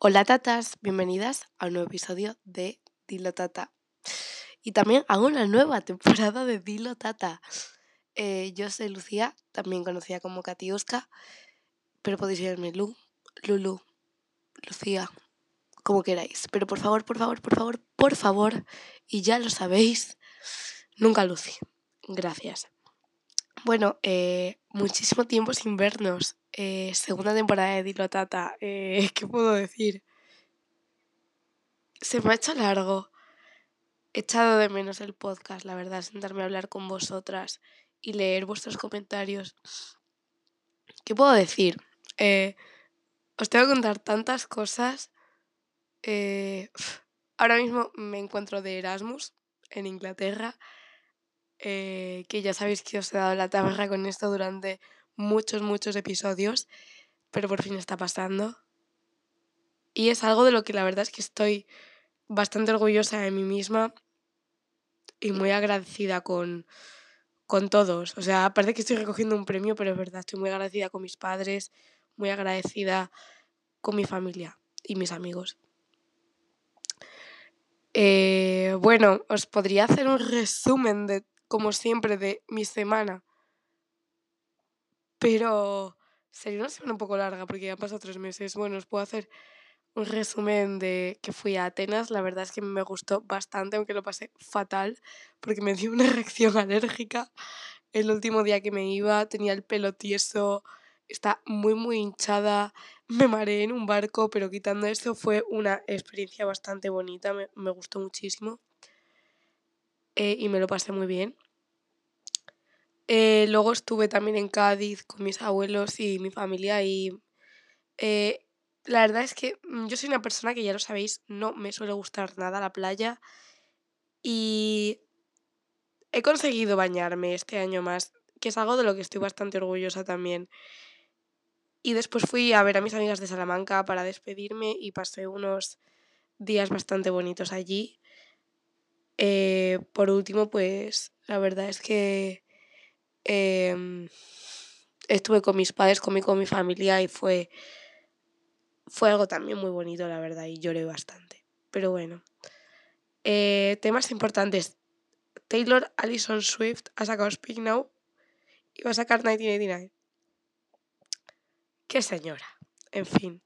Hola tatas, bienvenidas a un nuevo episodio de Dilo Tata. Y también a una nueva temporada de Dilo Tata. Eh, yo soy Lucía, también conocida como Katiuska, pero podéis llamarme Lu, Lulu, Lucía, como queráis. Pero por favor, por favor, por favor, por favor, y ya lo sabéis, nunca Lucy. Gracias. Bueno, eh, muchísimo tiempo sin vernos. Eh, segunda temporada de Dilo Tata. Eh, ¿Qué puedo decir? Se me ha hecho largo. He echado de menos el podcast, la verdad, sentarme a hablar con vosotras y leer vuestros comentarios. ¿Qué puedo decir? os tengo que contar tantas cosas. ahora mismo me encuentro de Erasmus en Inglaterra eh, que ya sabéis que os he dado la tabarra con esto durante muchos, muchos episodios, pero por fin está pasando. Y es algo de lo que la verdad es que estoy bastante orgullosa de mí misma y muy agradecida con, con todos. O sea, parece que estoy recogiendo un premio, pero es verdad, estoy muy agradecida con mis padres, muy agradecida con mi familia y mis amigos. Eh, bueno, os podría hacer un resumen de como siempre, de mi semana. Pero sería una semana un poco larga porque ya han pasado tres meses. Bueno, os puedo hacer un resumen de que fui a Atenas. La verdad es que me gustó bastante, aunque lo pasé fatal, porque me dio una reacción alérgica. El último día que me iba tenía el pelo tieso, está muy, muy hinchada. Me mareé en un barco, pero quitando eso fue una experiencia bastante bonita, me, me gustó muchísimo. Eh, y me lo pasé muy bien. Eh, luego estuve también en Cádiz con mis abuelos y mi familia y eh, la verdad es que mm, yo soy una persona que ya lo sabéis, no me suele gustar nada la playa y he conseguido bañarme este año más, que es algo de lo que estoy bastante orgullosa también. Y después fui a ver a mis amigas de Salamanca para despedirme y pasé unos días bastante bonitos allí. Eh, por último, pues la verdad es que em, estuve con mis padres, comí con mi familia y fue, fue algo también muy bonito, la verdad, y lloré bastante. Pero bueno. Eh, temas importantes. Taylor Allison Swift ha sacado Speak Now y va a sacar 1989. Qué señora. En fin.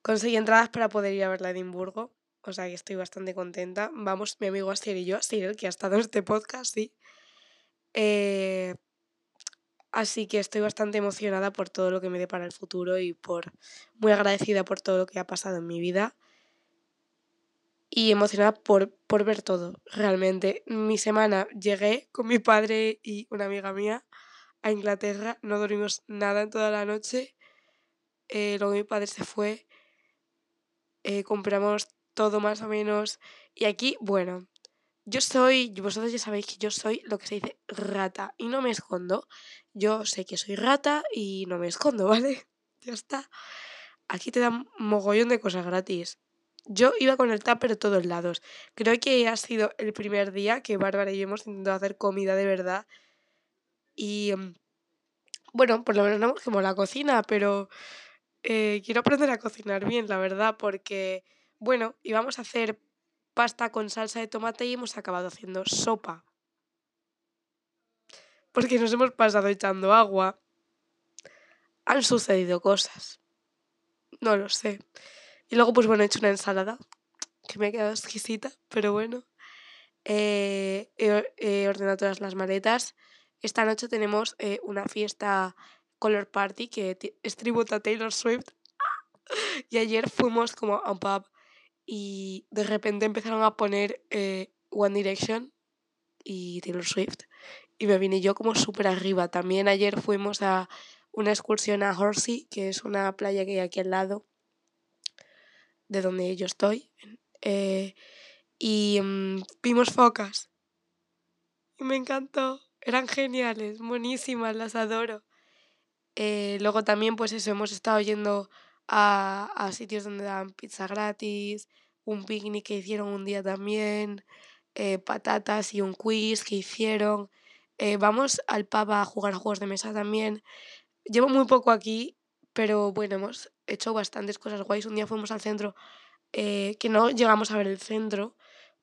Conseguí entradas para poder ir a verla a Edimburgo o sea que estoy bastante contenta. Vamos, mi amigo Asier y yo, Asier, que ha estado en este podcast, sí. Eh, así que estoy bastante emocionada por todo lo que me dé para el futuro y por muy agradecida por todo lo que ha pasado en mi vida. Y emocionada por, por ver todo, realmente. Mi semana llegué con mi padre y una amiga mía a Inglaterra, no dormimos nada en toda la noche. Eh, luego mi padre se fue, eh, compramos todo más o menos. Y aquí, bueno, yo soy, vosotros ya sabéis que yo soy lo que se dice rata y no me escondo. Yo sé que soy rata y no me escondo, ¿vale? Ya está. Aquí te dan mogollón de cosas gratis. Yo iba con el tupper todos lados. Creo que ha sido el primer día que Bárbara y yo hemos intentado hacer comida de verdad. Y mm, bueno, por lo menos no como la cocina, pero eh, quiero aprender a cocinar bien, la verdad, porque bueno, íbamos a hacer pasta con salsa de tomate y hemos acabado haciendo sopa. Porque nos hemos pasado echando agua. Han sucedido cosas. No lo sé. Y luego, pues bueno, he hecho una ensalada que me ha quedado exquisita, pero bueno. Eh, he, ordenado todas las maletas. Esta noche tenemos eh, una fiesta Color Party que es tributo a Taylor Swift. Y ayer fuimos como a un pub y de repente empezaron a poner eh, One Direction y Taylor Swift y me vine yo como súper arriba. También ayer fuimos a una excursión a Horsey, que es una playa que hay aquí al lado de donde yo estoy. Eh, y mm, vimos focas. Y me encantó. Eran geniales, buenísimas, las adoro. Eh, luego también, pues eso, hemos estado yendo a, a sitios donde dan pizza gratis, un picnic que hicieron un día también, eh, patatas y un quiz que hicieron. Eh, vamos al pub a jugar juegos de mesa también. Llevo muy poco aquí, pero bueno, hemos hecho bastantes cosas guays. Un día fuimos al centro, eh, que no llegamos a ver el centro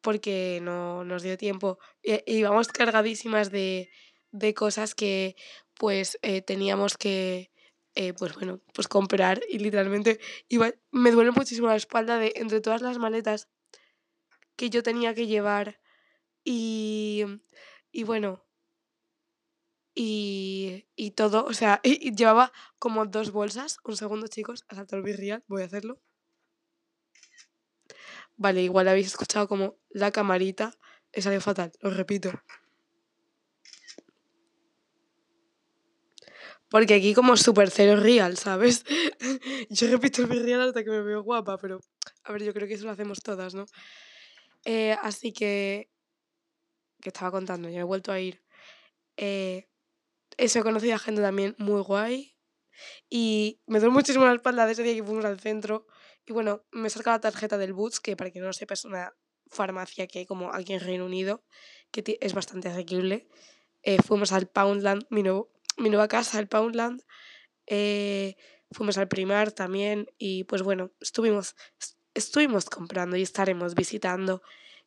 porque no nos dio tiempo. Íbamos cargadísimas de, de cosas que pues teníamos que, eh, pues bueno, pues comprar y literalmente iba, me duele muchísimo la espalda de entre todas las maletas que yo tenía que llevar y, y bueno, y, y todo, o sea, llevaba como dos bolsas. Un segundo, chicos, a saltar virreal, voy a hacerlo. Vale, igual habéis escuchado como la camarita. Es salido fatal, lo repito. Porque aquí como super cero real, ¿sabes? yo repito el real hasta que me veo guapa, pero a ver, yo creo que eso lo hacemos todas, ¿no? Eh, así que... Que estaba contando, ya he vuelto a ir. Eh, eso, he conocido a gente también muy guay. Y me duele muchísimo la espalda de ese día que fuimos al centro. Y bueno, me saca la tarjeta del Boots, que para quien no lo sepa es una farmacia que hay como aquí en Reino Unido, que es bastante asequible. Eh, fuimos al Poundland, mi, nuevo, mi nueva casa, el Poundland. Eh, fuimos al Primar también y pues bueno, estuvimos, estuvimos comprando y estaremos visitando.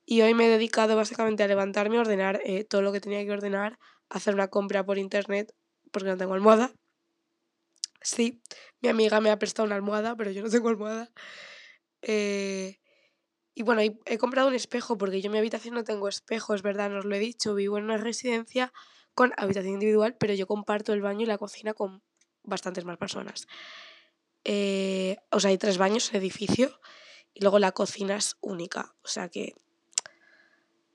Y hoy me he dedicado básicamente a levantarme, a ordenar eh, todo lo que tenía que ordenar, hacer una compra por internet porque no tengo almohada. Sí, mi amiga me ha prestado una almohada, pero yo no tengo almohada. Eh, y bueno, he, comprado un espejo porque yo en mi habitación no tengo espejo, es verdad, no os lo he dicho. Vivo en una residencia con habitación individual, pero yo comparto el baño y la cocina con bastantes más personas. Eh, o sea, hay tres baños en edificio y luego la cocina es única. O sea que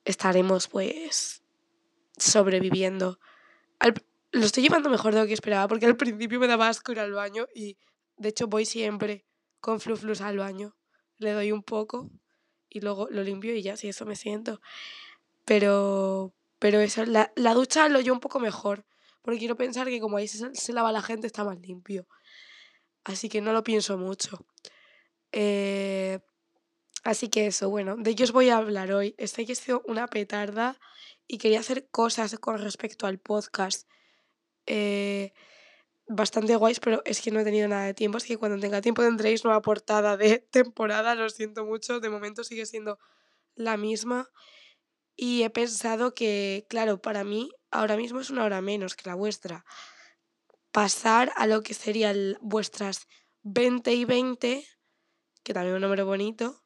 estaremos pues sobreviviendo. lo estoy llevando mejor de lo que esperaba porque al principio me daba asco ir al baño y de hecho voy siempre con fluflus al baño. Le doy un poco y luego lo limpio y ya, si eso me siento. Pero, pero eso, la, la ducha lo yo un poco mejor porque quiero pensar que como ahí se, se lava la gente está más limpio. Así que no lo pienso mucho. Eh, así que eso, bueno, de qué os voy a hablar hoy. Estoy que sido una petarda y quería hacer cosas con respecto al podcast. Eh, bastante guays, pero es que no he tenido nada de tiempo. Así que cuando tenga tiempo tendréis nueva portada de temporada. Lo siento mucho. De momento sigue siendo la misma. Y he pensado que, claro, para mí ahora mismo es una hora menos que la vuestra. Pasar a lo que serían vuestras 20 y 20, que también es un número bonito,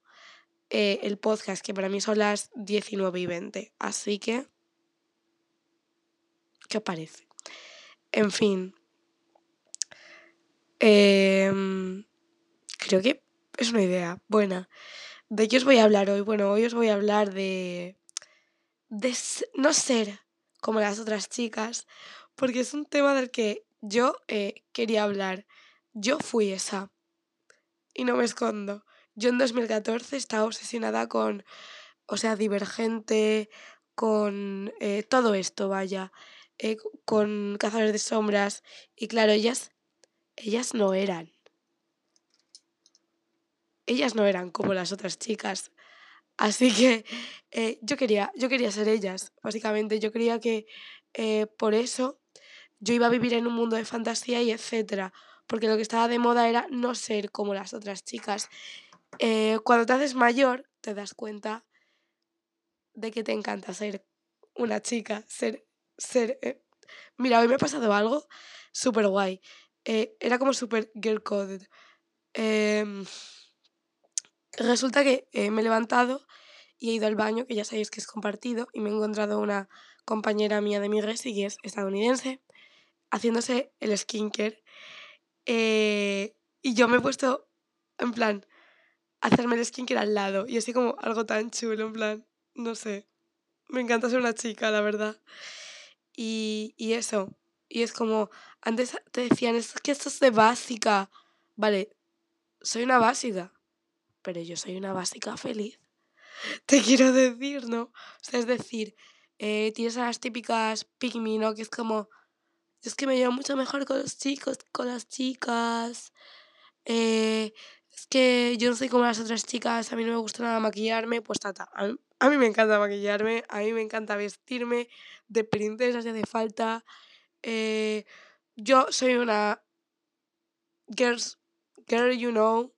eh, el podcast, que para mí son las 19 y 20. Así que, ¿qué parece? En fin. Em, creo que es una idea buena. ¿De qué os voy a hablar hoy? Bueno, hoy os voy a hablar de, de no ser como las otras chicas, porque es un tema del que yo eh, quería hablar. Yo fui esa. Y no me escondo. Yo en 2014 estaba obsesionada con, o sea, divergente, con eh, todo esto, vaya, eh, con cazadores de sombras. Y claro, ellas, ellas no eran. Ellas no eran como las otras chicas. Así que eh, yo, quería, yo quería ser ellas, básicamente. Yo quería que por eso yo iba a vivir en un mundo de fantasía y etcétera. Porque lo que estaba de moda era no ser como las otras chicas. Eh, cuando te haces mayor, te das cuenta de que te encanta ser una chica, ser... ser eh, Mira, hoy me ha pasado algo súper guay. Eh, era como súper girl coded. Resulta que me he levantado y he ido al baño, que ya sabéis que es compartido, y me he encontrado una compañera mía de mi resi, que es estadounidense, haciéndose el skincare. y yo me he puesto, en plan, hacerme el skincare al lado. Y así como algo tan chulo, en plan, no sé. Me encanta ser una chica, la verdad. Y, y eso. Y es como, antes te decían, es que esto es de básica. Vale, soy una básica. Pero yo soy una básica feliz. Te quiero decir, ¿no? O sea, es decir, eh, tienes a las típicas pygmy, ¿no? Que es como, es que me llevo mucho mejor con los chicos, con las chicas. Eh, es que yo no soy como las otras chicas, a mí no me gusta nada maquillarme, pues tata. A mí, me encanta maquillarme, a mí me encanta vestirme de princesa si hace falta. Eh, yo soy una girls, girl, you know,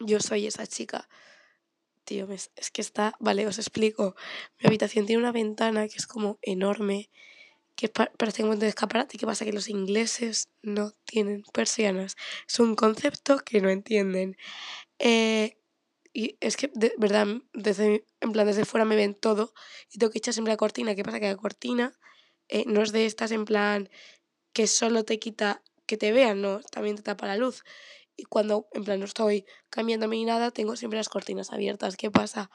yo soy esa chica. Tío, es que está, vale, os explico. Mi habitación tiene una ventana que es como enorme, que parece como un escaparate. ¿Qué pasa? Que los ingleses no tienen persianas. Es un concepto que no entienden. Eh, y es que, de verdad, desde, en plan, desde fuera me ven todo y tengo que echar siempre la cortina. ¿Qué pasa? Que la cortina eh, no es de estas en plan que solo te quita que te vean, no, también te tapa la luz. Y cuando, en plan, no estoy cambiándome ni nada, tengo siempre las cortinas abiertas. ¿Qué pasa?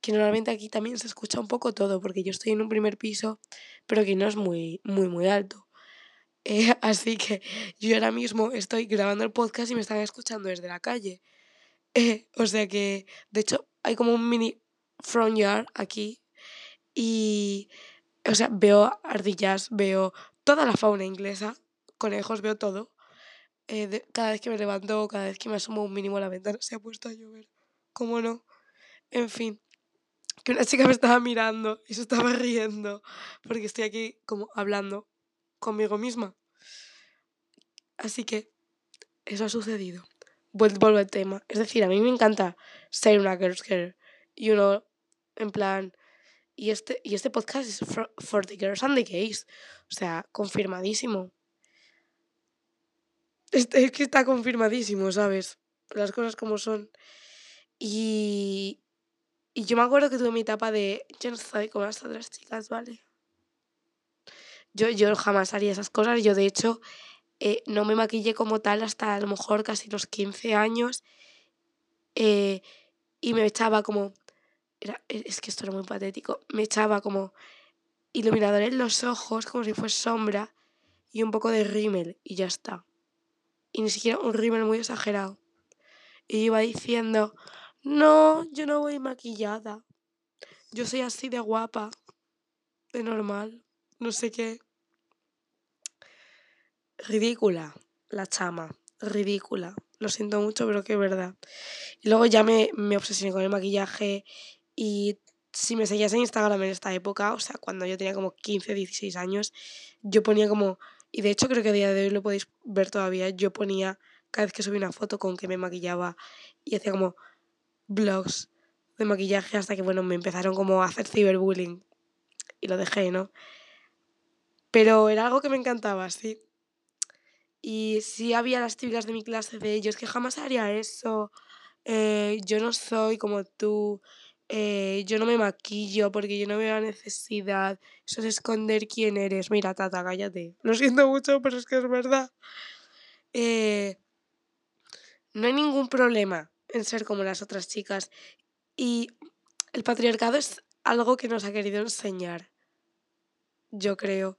Que normalmente aquí también se escucha un poco todo, porque yo estoy en un primer piso, pero que no es muy, muy, muy alto. Eh, así que yo ahora mismo estoy grabando el podcast y me están escuchando desde la calle. Eh, o sea que, de hecho, hay como un mini front yard aquí y, o sea, veo ardillas, veo toda la fauna inglesa, conejos, veo todo. Eh, cada vez que me levanto, cada vez que me asomo un mínimo a la ventana, se ha puesto a llover. ¿Cómo no? En fin, que una chica me estaba mirando y se estaba riendo porque estoy aquí como hablando conmigo misma. Así que eso ha sucedido. Vuelvo al tema. Es decir, a mí me encanta ser una girl's girl. Y uno, en plan... Y este, y este podcast es for the girls and the gays. O sea, confirmadísimo. Es, que está confirmadísimo, ¿sabes? Las cosas como son. Y, y yo me acuerdo que tuve mi etapa de, yo no como las otras chicas, ¿vale? Yo, yo jamás haría esas cosas. Yo, de hecho, eh, no me maquillé como tal hasta a lo mejor casi los 15 años. Eh, y me echaba como... Era, es que esto era muy patético. Me echaba como iluminador en los ojos, como si fuese sombra, y un poco de rímel, y ya está y ni siquiera un rímel muy exagerado. Y iba diciendo, no, yo no voy maquillada. Yo soy así de guapa, de normal, no sé qué. Ridícula, la chama, ridícula. Lo siento mucho, pero que es verdad. Y luego ya me, me obsesioné con el maquillaje y si me seguías en Instagram en esta época, o sea, cuando yo tenía como 15, 16 años, yo ponía como y de hecho creo que a día de hoy lo podéis ver todavía. Yo ponía cada vez que subía una foto con que me maquillaba y hacía como vlogs de maquillaje hasta que, bueno, me empezaron como a hacer ciberbullying. Y lo dejé, ¿no? Pero era algo que me encantaba, sí. Y sí había las típicas de mi clase de ellos que jamás haría eso. Eh, yo no soy como tú. Eh, yo no me maquillo porque yo no veo la necesidad. Eso es esconder quién eres. Mira, tata, cállate. Lo siento mucho, pero es que es verdad. Eh, no hay ningún problema en ser como las otras chicas. Y el patriarcado es algo que nos ha querido enseñar. Yo creo.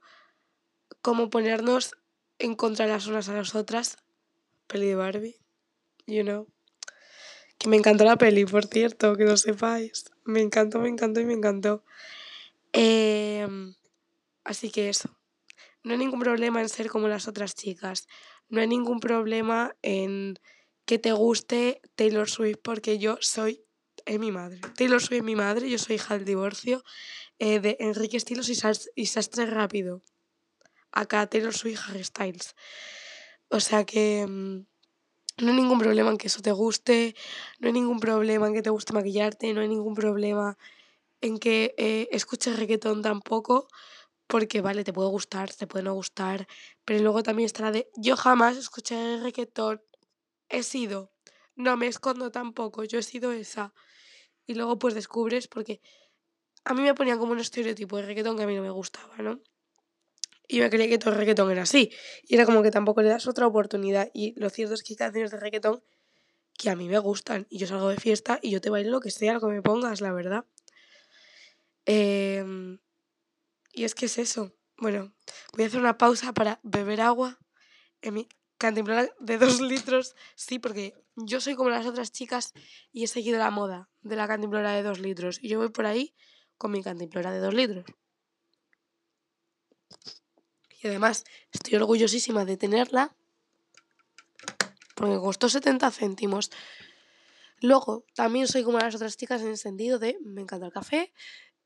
Como ponernos en contra las unas a las otras. Peli de Barbie. You know. Que me encantó la peli, por cierto, que lo sepáis. Me encantó, me encantó y me encantó. Em, así que eso. No hay ningún problema en ser como las otras chicas. No hay ningún problema en que te guste Taylor Swift porque yo soy es mi madre. Taylor Swift es mi madre, yo soy hija del divorcio eh, de Enrique Estilos y, y Sastre Rápido. Acá Taylor Swift Harry Styles. O sea que em, no hay ningún problema en que eso te guste, no hay ningún problema en que te guste maquillarte, no hay ningún problema en que eh, escuches reggaetón tampoco, porque vale, te puede gustar, te puede no gustar, pero luego también estará de yo jamás escuché reggaetón, he sido, no me escondo tampoco, yo he sido esa. Y luego pues descubres porque a mí me ponían como un estereotipo de reggaetón que a mí no me gustaba, ¿no? Y me creía que todo el reggaetón era así. Y era como que tampoco le das otra oportunidad. Y lo cierto es que hay canciones de reggaetón que a mí me gustan. Y yo salgo de fiesta y yo te bailo lo que sea, lo que me pongas, la verdad. Em, y es que es eso. Bueno, voy a hacer una pausa para beber agua en mi cantimplora de dos litros. Sí, porque yo soy como las otras chicas y he seguido la moda de la cantimplora de dos litros. Y yo voy por ahí con mi cantimplora de dos litros. Y además estoy orgullosísima de tenerla porque costó 70 céntimos. Luego, también soy como las otras chicas en el sentido de me encanta el café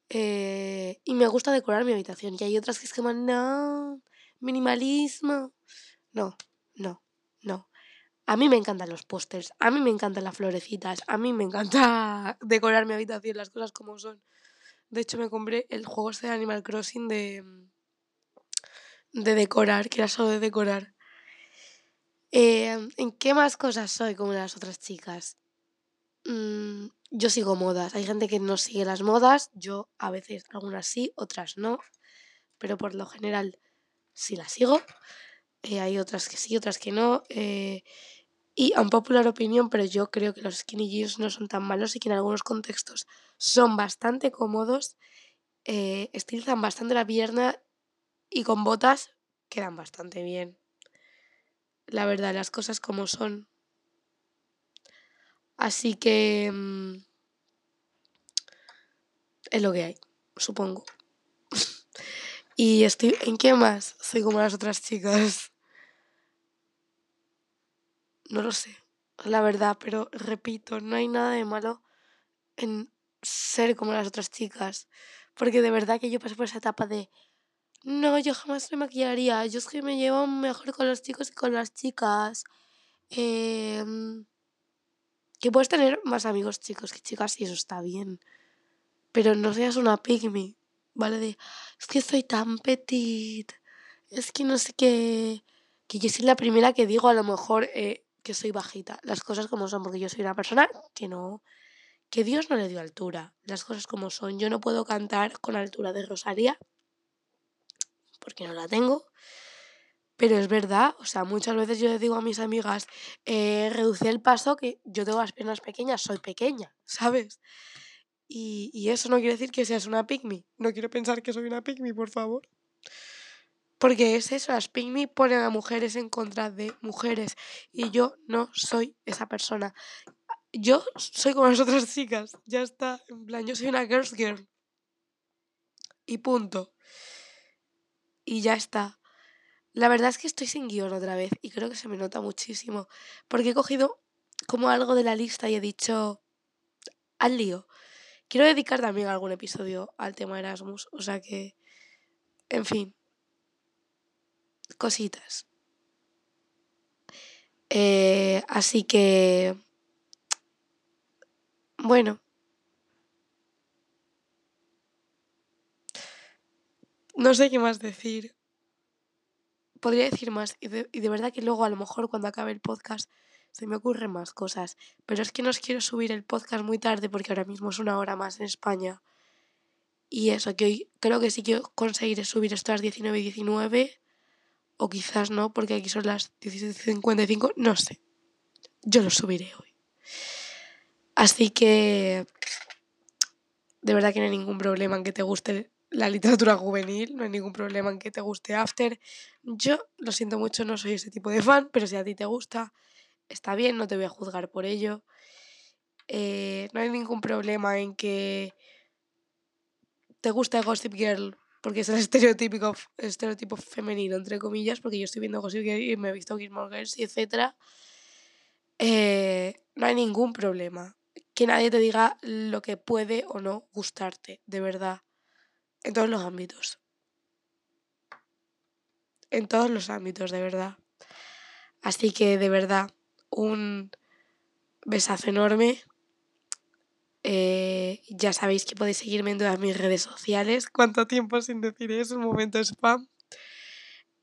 eh, y me gusta decorar mi habitación. Y hay otras que es como, no, minimalismo. No, no, no. A mí me encantan los pósters, a mí me encantan las florecitas, a mí me encanta decorar mi habitación, las cosas como son. De hecho, me compré el juego este de Animal Crossing de, de decorar, que era solo de decorar. Eh, ¿En qué más cosas soy como las otras chicas? Mm, yo sigo modas. Hay gente que no sigue las modas. Yo a veces algunas sí, otras no. Pero por lo general sí las sigo. Eh, hay otras que sí, otras que no. Eh, y a un popular opinión, pero yo creo que los skinny jeans no son tan malos y que en algunos contextos son bastante cómodos, eh, estilizan bastante la pierna y con botas quedan bastante bien. La verdad, las cosas como son. Así que... Mm, es lo que hay, supongo. y estoy... ¿En qué más? Soy como las otras chicas. No lo sé, la verdad, pero repito, no hay nada de malo en ser como las otras chicas. Porque de verdad que yo pasé por esa etapa de, no, yo jamás me maquillaría, yo es que me llevo mejor con los chicos que con las chicas. Em, que puedes tener más amigos chicos que chicas y eso está bien. Pero no seas una pygmy, ¿vale? De, es que soy tan petit, es que no sé qué... Que yo soy la primera que digo a lo mejor... Eh, que soy bajita, las cosas como son, porque yo soy una persona que no, que Dios no le dio altura, las cosas como son. Yo no puedo cantar con altura de Rosalía, porque no la tengo. Pero es verdad, o sea, muchas veces yo le digo a mis amigas, eh, reduce el paso, que yo tengo las piernas pequeñas, soy pequeña, ¿sabes? Y, y eso no quiere decir que seas una pygmy. No quiero pensar que soy una pygmy, por favor. Porque es eso, las pygmy ponen a mujeres en contra de mujeres y yo no soy esa persona. Yo soy como las otras chicas, ya está, en plan, yo soy una girls girl. Y punto. Y ya está. La verdad es que estoy sin guion otra vez y creo que se me nota muchísimo. Porque he cogido como algo de la lista y he dicho al lío. Quiero dedicar también algún episodio al tema Erasmus, o sea que, en fin, cositas. Eh, así que, bueno. No sé qué más decir. Podría decir más y de, verdad que luego a lo mejor cuando acabe el podcast se me ocurren más cosas. Pero es que no os quiero subir el podcast muy tarde porque ahora mismo es una hora más en España. Y eso, que hoy creo que sí que conseguiré subir esto a las 19 y 19 o quizás no, porque aquí son las 17.55, no sé. Yo lo subiré hoy. Así que de verdad que no hay ningún problema en que te guste la literatura juvenil, no hay ningún problema en que te guste After. Yo lo siento mucho, no soy ese tipo de fan, pero si a ti te gusta, está bien, no te voy a juzgar por ello. Eh, no hay ningún problema en que te guste Gossip Girl porque es el estereotípico, estereotipo femenino, entre comillas, porque yo estoy viendo Gossip Girl y me he visto Gilmore Girls etc. Eh, no hay ningún problema. Que nadie te diga lo que puede o no gustarte, de verdad. En todos los ámbitos. En todos los ámbitos, de verdad. Así que, de verdad, un besazo enorme. Eh, ya sabéis que podéis seguirme en todas mis redes sociales. ¿Cuánto tiempo sin decir eso? Un momento spam.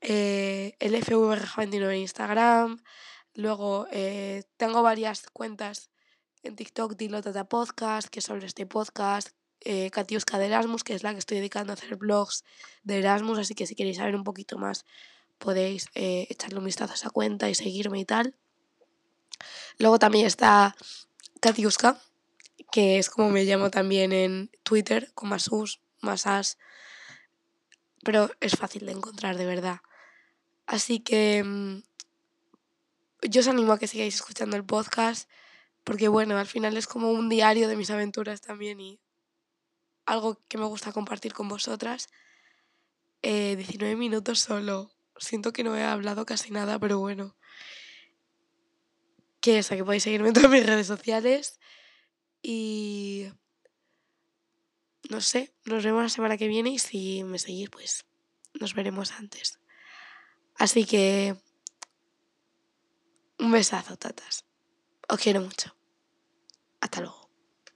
Eh, el FV29 en Instagram. Luego eh, tengo varias cuentas en TikTok, Dilo Tata Podcast, que son este podcast. Eh, Katiuska de Erasmus, que es la que estoy dedicando a hacer blogs de Erasmus. Así que si queréis saber un poquito más, podéis eh, echarle un vistazo a esa cuenta y seguirme y tal. Luego también está Katiuska, que es como me llamo también en Twitter, con más us, más as. Pero es fácil de encontrar, de verdad. Así que mm, yo os animo a que sigáis escuchando el podcast, porque bueno, al final es como un diario de mis aventuras también y algo que me gusta compartir con vosotras. 19 eh, minutos solo. Siento que no he hablado casi nada, pero bueno. Que eso, que podéis seguirme en todas mis redes sociales. Y no sé, nos vemos la semana que viene y si me seguís, pues nos veremos antes. Así que Un besazo, tatas. Os quiero mucho.